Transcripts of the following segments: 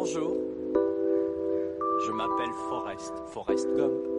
Bonjour. Je m'appelle Forrest, Forrest Gump.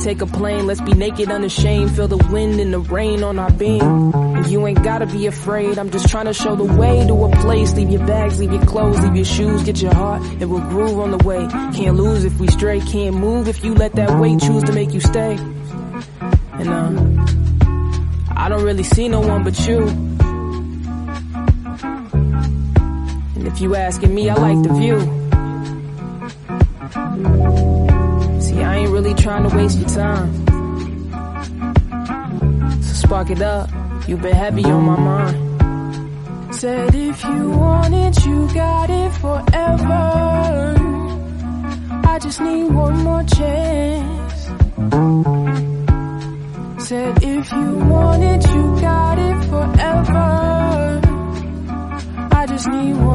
Take a plane, let's be naked, unashamed. Feel the wind and the rain on our. And you ain't gotta be afraid, I'm just trying to show the way to a place. Leave your bags, leave your clothes, leave your shoes, get your heart, and we'll groove on the way. Can't lose if we stray, can't move if you let that weight choose to make you stay. And um, I don't really see no one but you. And if you asking me, I like the view. Waste your time. So spark it up, you've been heavy on my mind. Said if you want it, you got it forever. I just need one more chance. Said if you want it, you got it forever. I just need one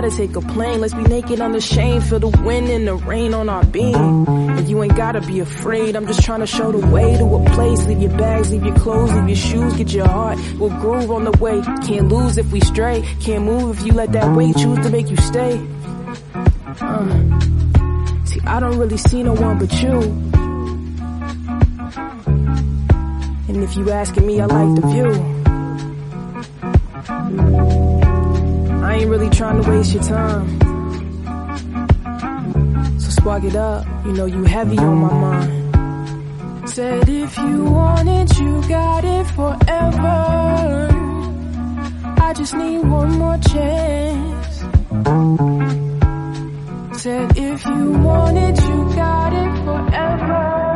gotta take a plane. Let's be naked unashamed. Feel the wind and the rain on our being. And you ain't gotta be afraid. I'm just trying to show the way to a place. Leave your bags, leave your clothes, leave your shoes, get your heart. We'll groove on the way. Can't lose if we stray. Can't move if you let that weight choose to make you stay. Uh. See, I don't really see no one but you. And if you asking me, I like the view. I ain't really trying to waste your time. So spark it up, you know you heavy on my mind. Said if you want it, you got it forever. I just need one more chance. Said if you want it, you got it forever.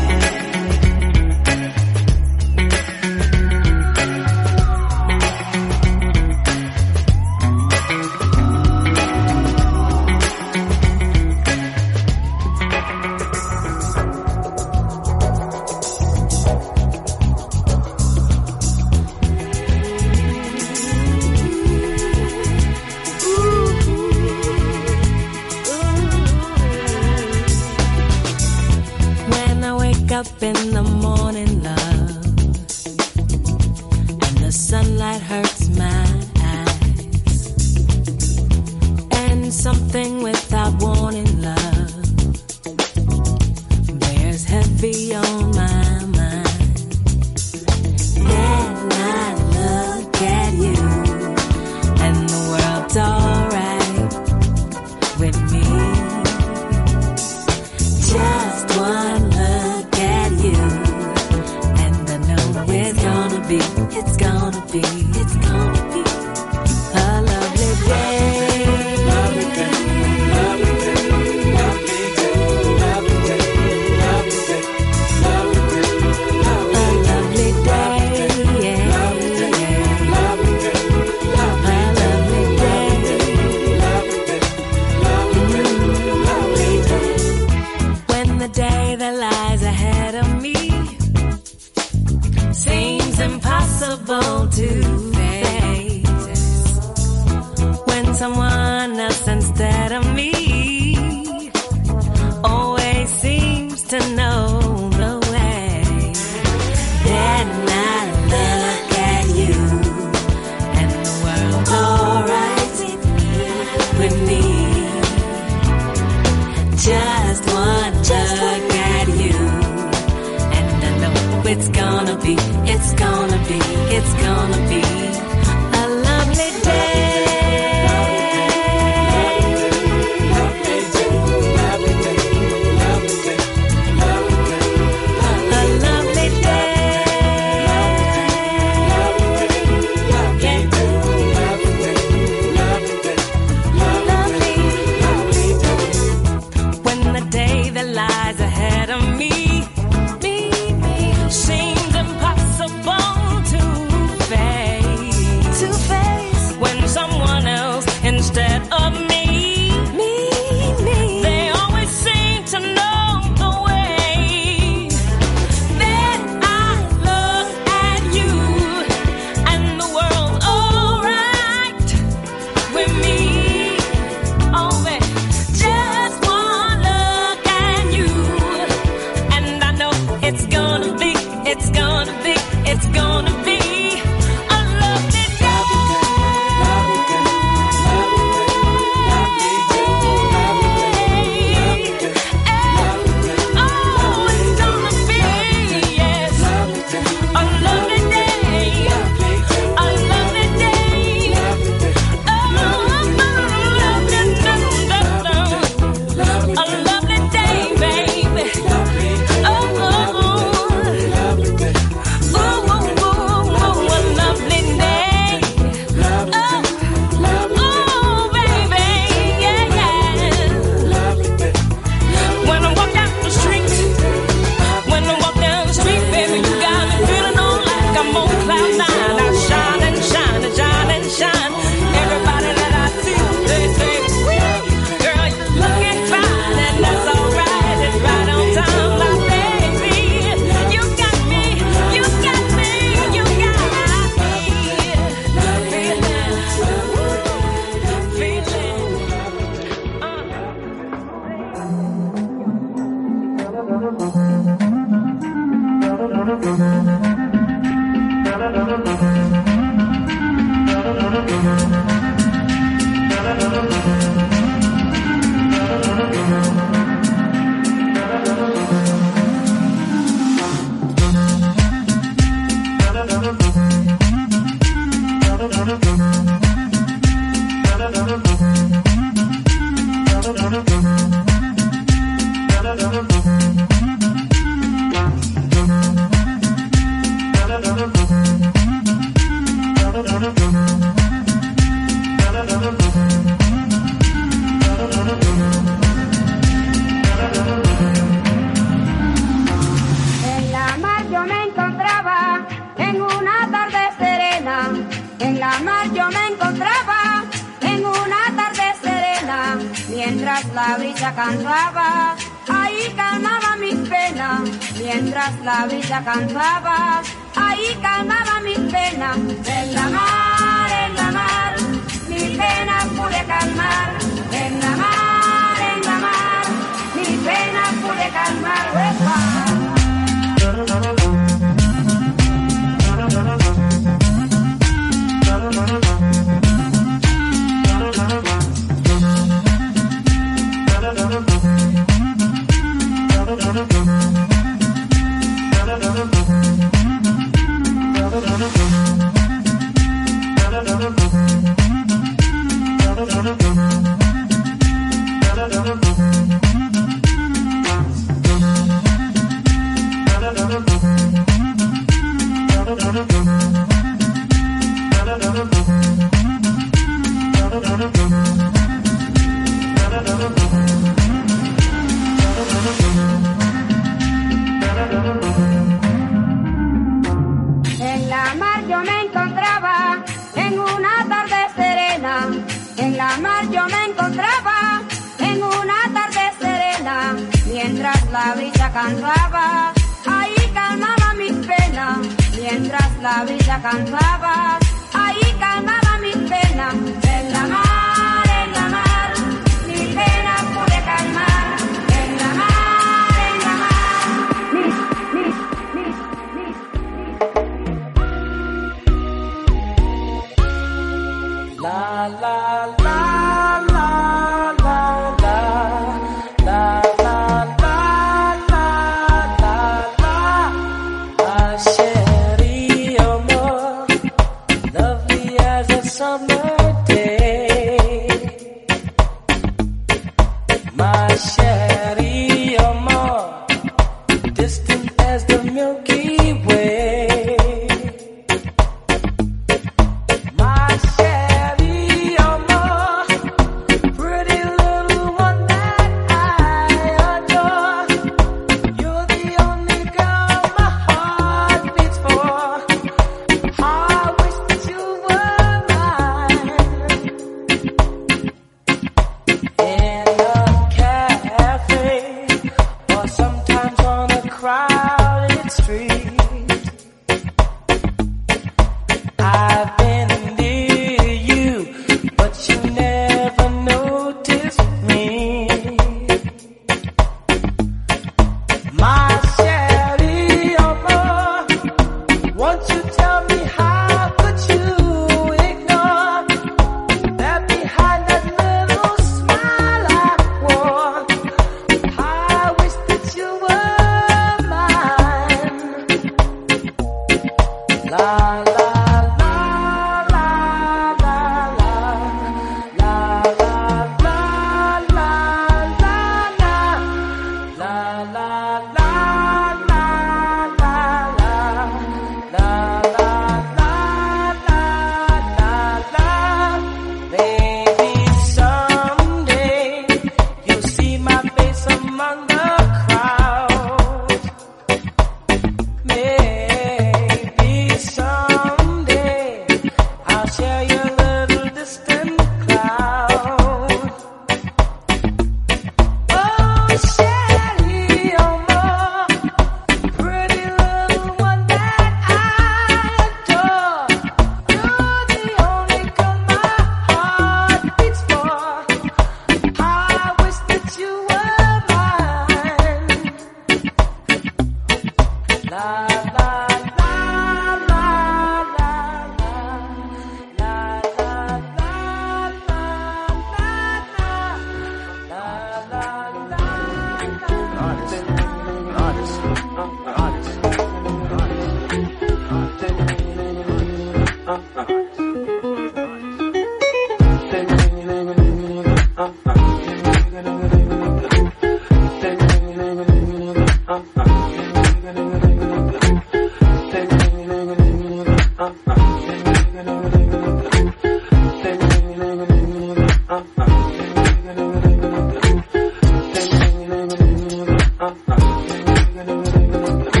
uh, uh.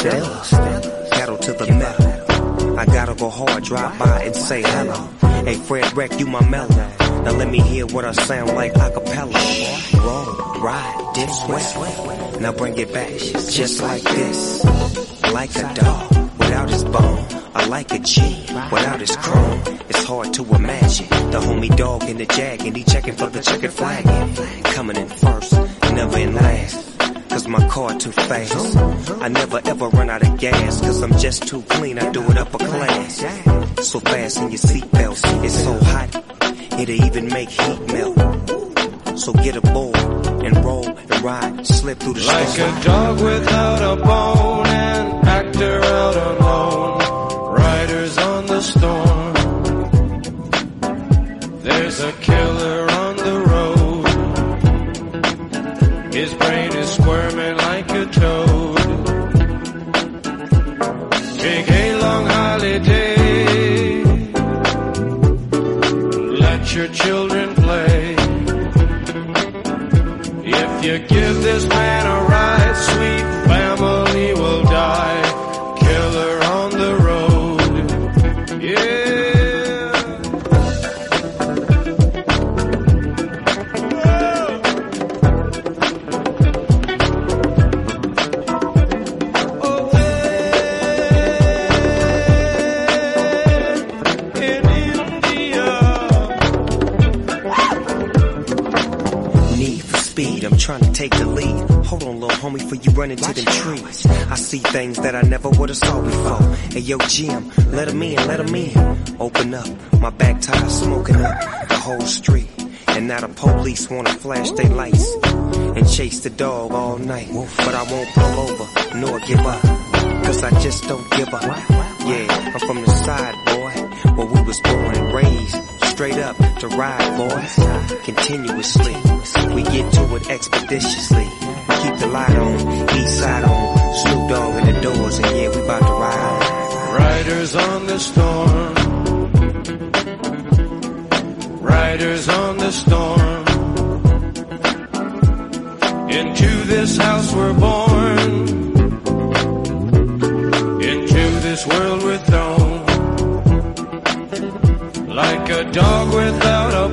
Stella. Pedal to the metal. I gotta go hard, drive by and say hello. Hey, Fredwreck, you my mellow. Now let me hear what I sound like a cappella. Roll, ride, dip, sweat. Now bring it back, just like this. Like a dog without his bone. I like a G without his chrome. It's hard to imagine the homie dog in the jag and he checking for the checkered flag. Coming in first, never in last. Cause my car too fast. I never ever run out of gas. Cause I'm just too clean, I do it upper class. So fast in your seatbelts, it's so hot, it'll even make heat melt. So get a aboard and roll and ride, slip through the Like a dog without a bone, an actor out alone. Riders on the storm. There's a killer run into them trees. I see things that I never would've saw before. Hey, yo, Jim, let 'em in, let 'em in. Open up, my back tire smoking up the whole street. And now the police wanna flash their lights and chase the dog all night. But I won't pull over, nor give up. Cause I just don't give up. Yeah, I'm from the side, boy, where we was born and raised. Straight up to ride, boys. Continuously, we get to it expeditiously. Keep the light on, east side on. Snoop Dogg in the doors, and yeah, we about to ride. Riders on the storm. Riders on the storm. Into this house we're born. Into this world we're thrown. Like a dog without a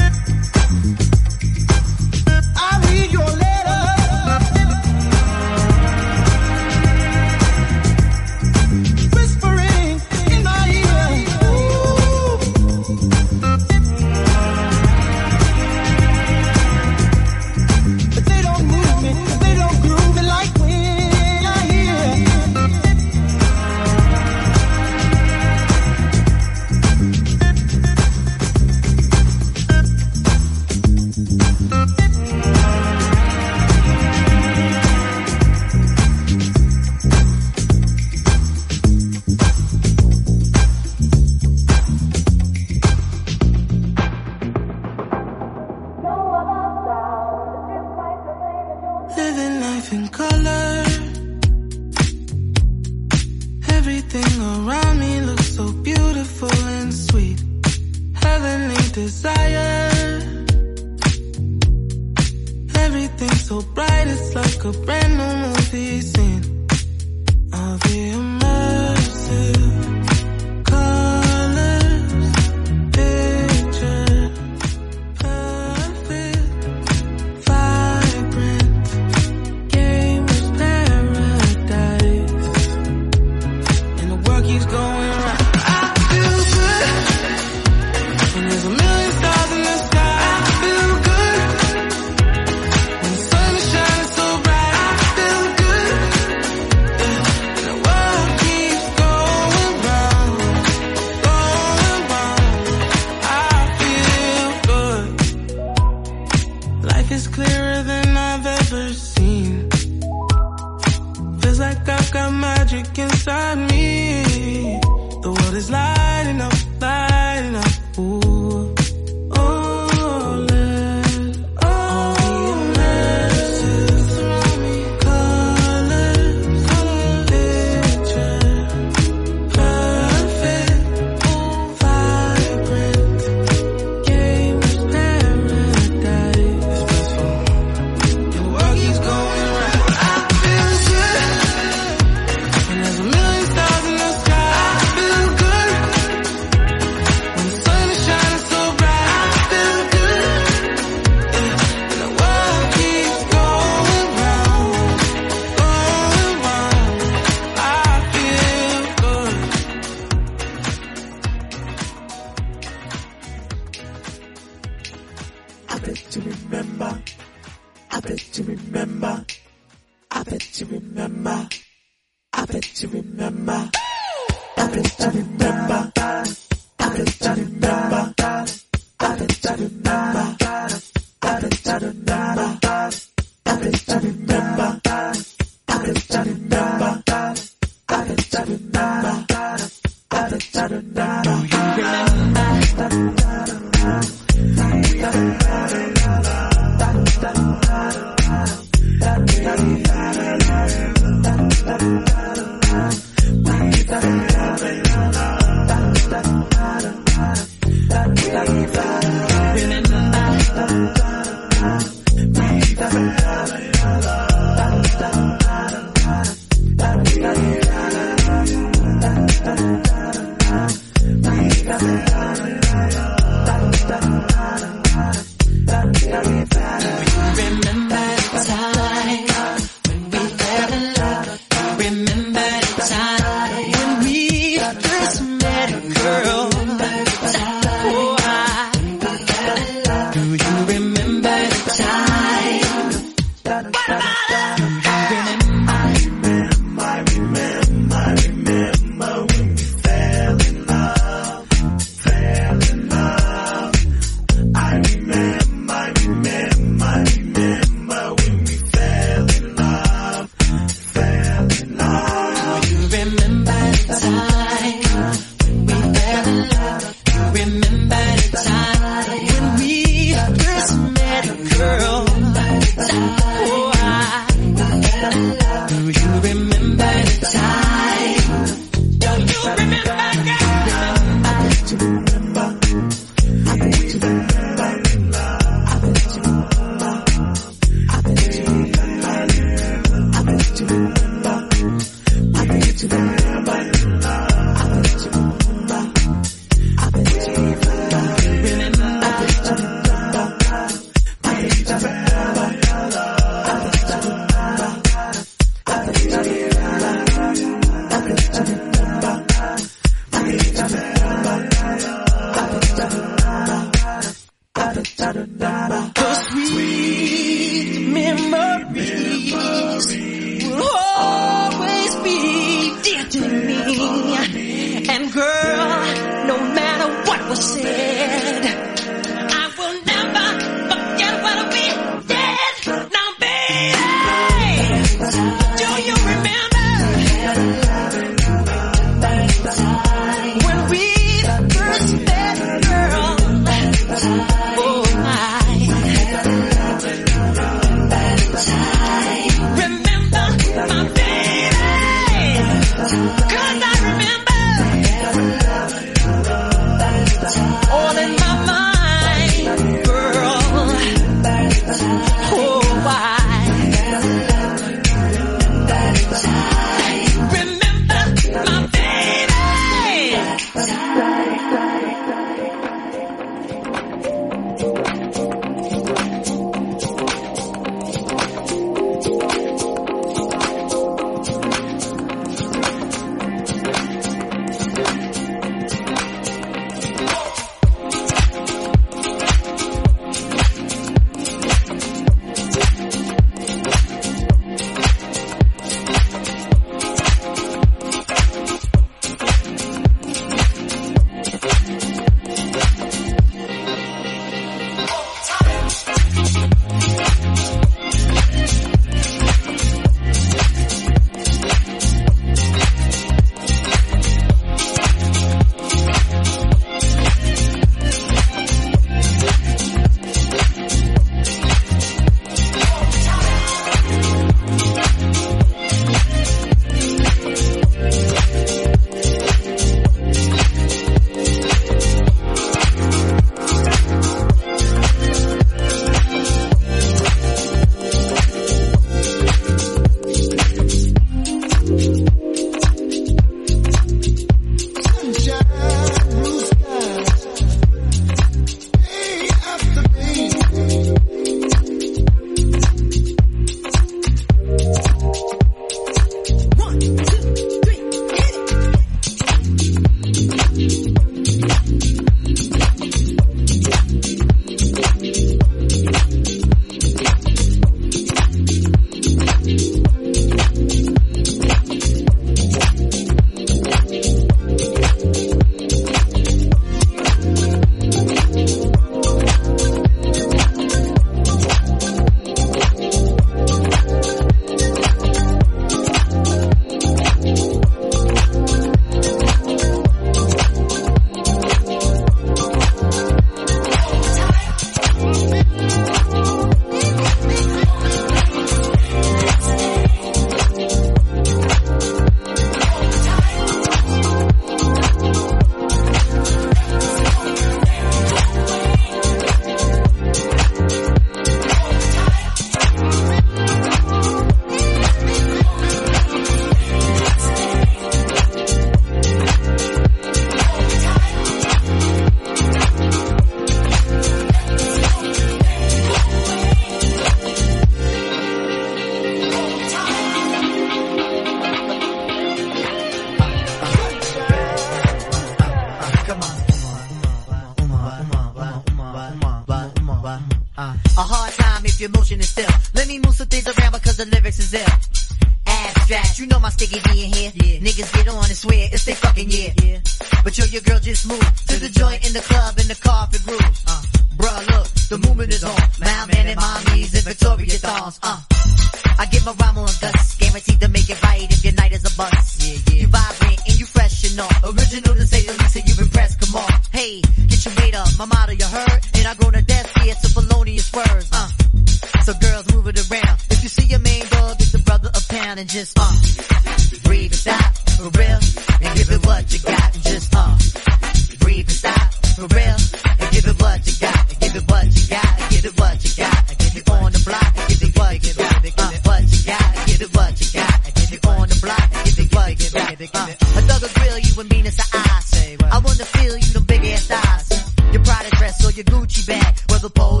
your Gucci bag, whether polo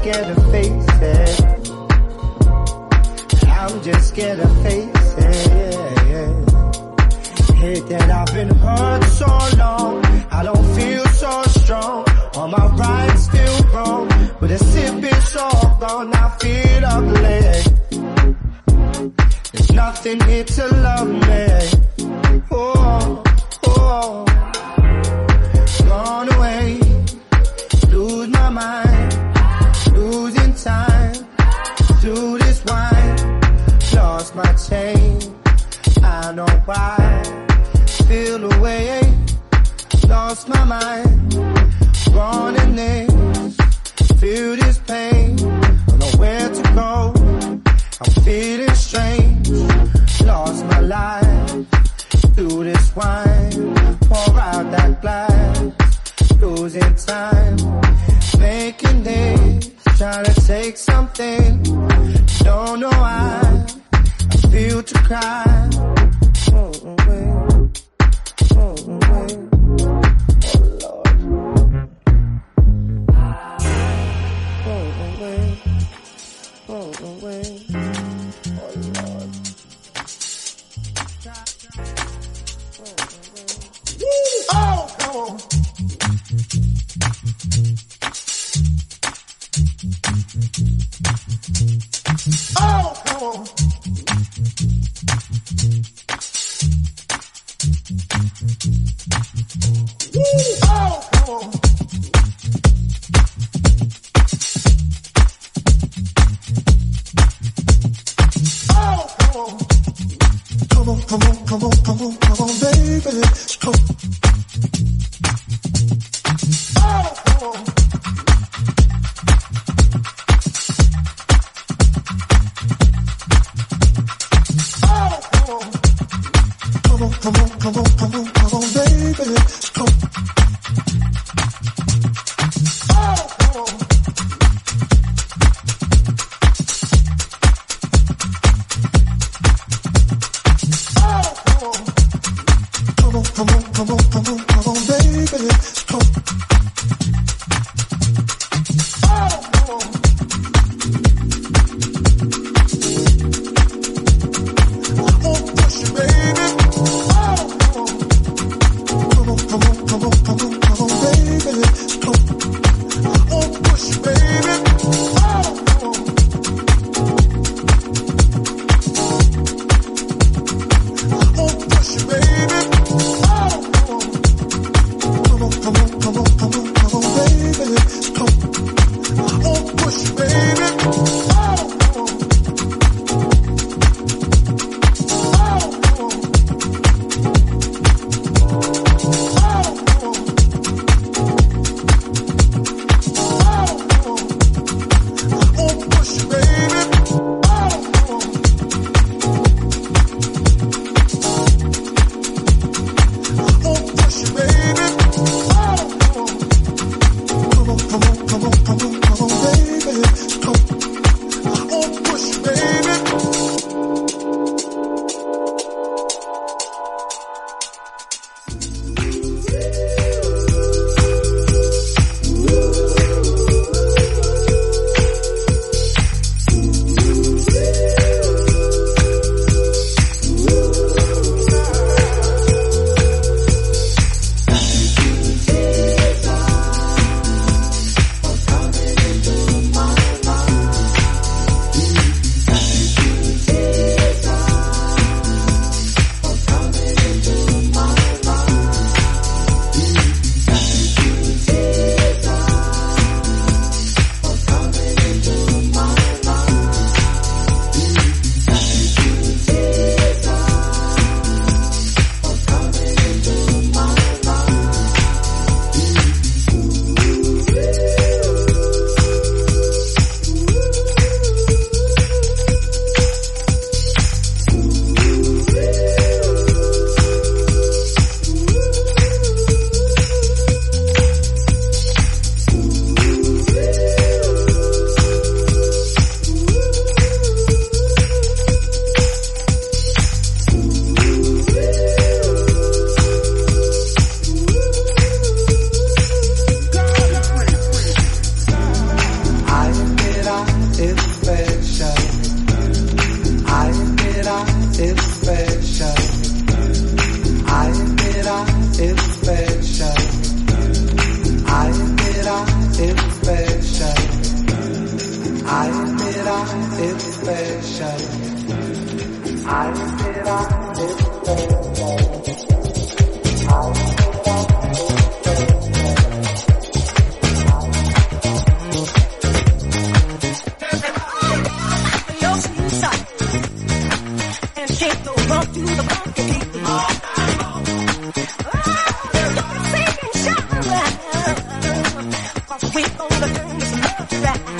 scared of face it. I'm just scared to face it. Hate that I've been hurt so long. I don't feel so strong. All my rights feel wrong. But it's sipping all gone. I feel ugly. There's nothing here to love me. Oh, oh. like why feel away. Lost my mind. Gone in. Names feel this pain. Don't know where to go. I'm feeling strange. Lost my life. Through this wine. Pour out that glass. Losing time. Making this, trying to take something. Don't know why. I feel to cry. And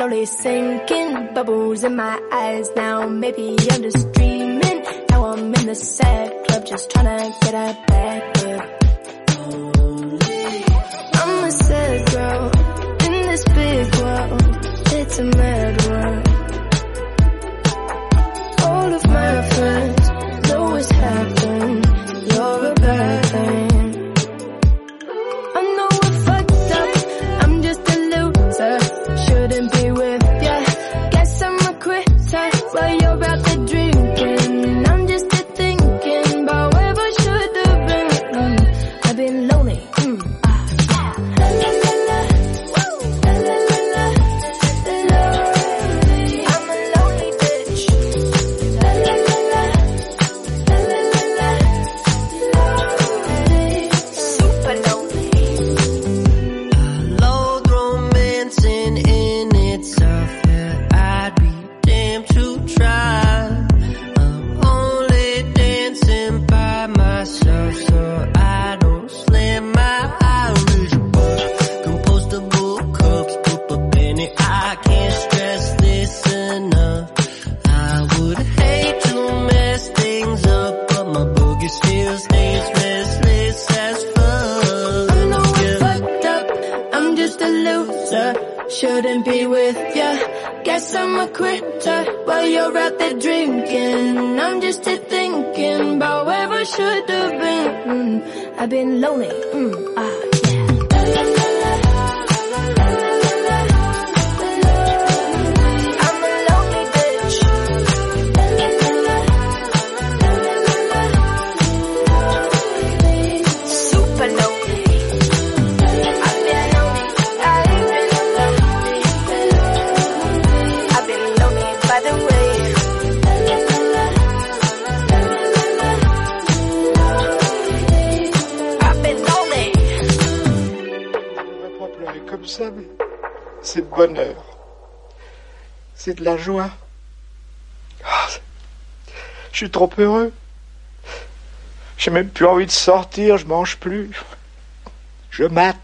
slowly sinking, bubbles in my eyes now. Maybe I'm just dreaming. Now I'm in the sad club, just trying to get a back up. I'm a sad girl in this big world. It's a mad world. j'ai même plus envie de sortir, je mange plus. Je mate.